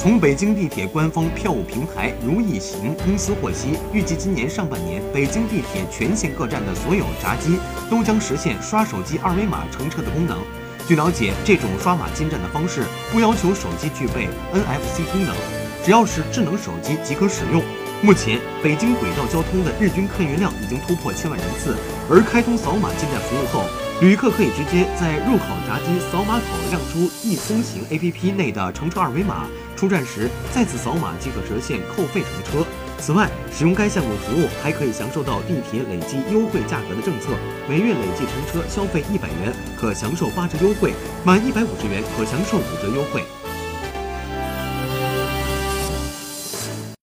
从北京地铁官方票务平台如意行公司获悉，预计今年上半年，北京地铁全线各站的所有闸机都将实现刷手机二维码乘车的功能。据了解，这种刷码进站的方式不要求手机具备 NFC 功能，只要是智能手机即可使用。目前，北京轨道交通的日均客运量已经突破千万人次，而开通扫码进站服务后，旅客可以直接在入口闸机扫码口亮出易通行 APP 内的乘车二维码，出站时再次扫码即可实现扣费乘车。此外，使用该项目服务还可以享受到地铁累计优惠价格的政策，每月累计乘车消费一百元可享受八折优惠，满一百五十元可享受五折优惠。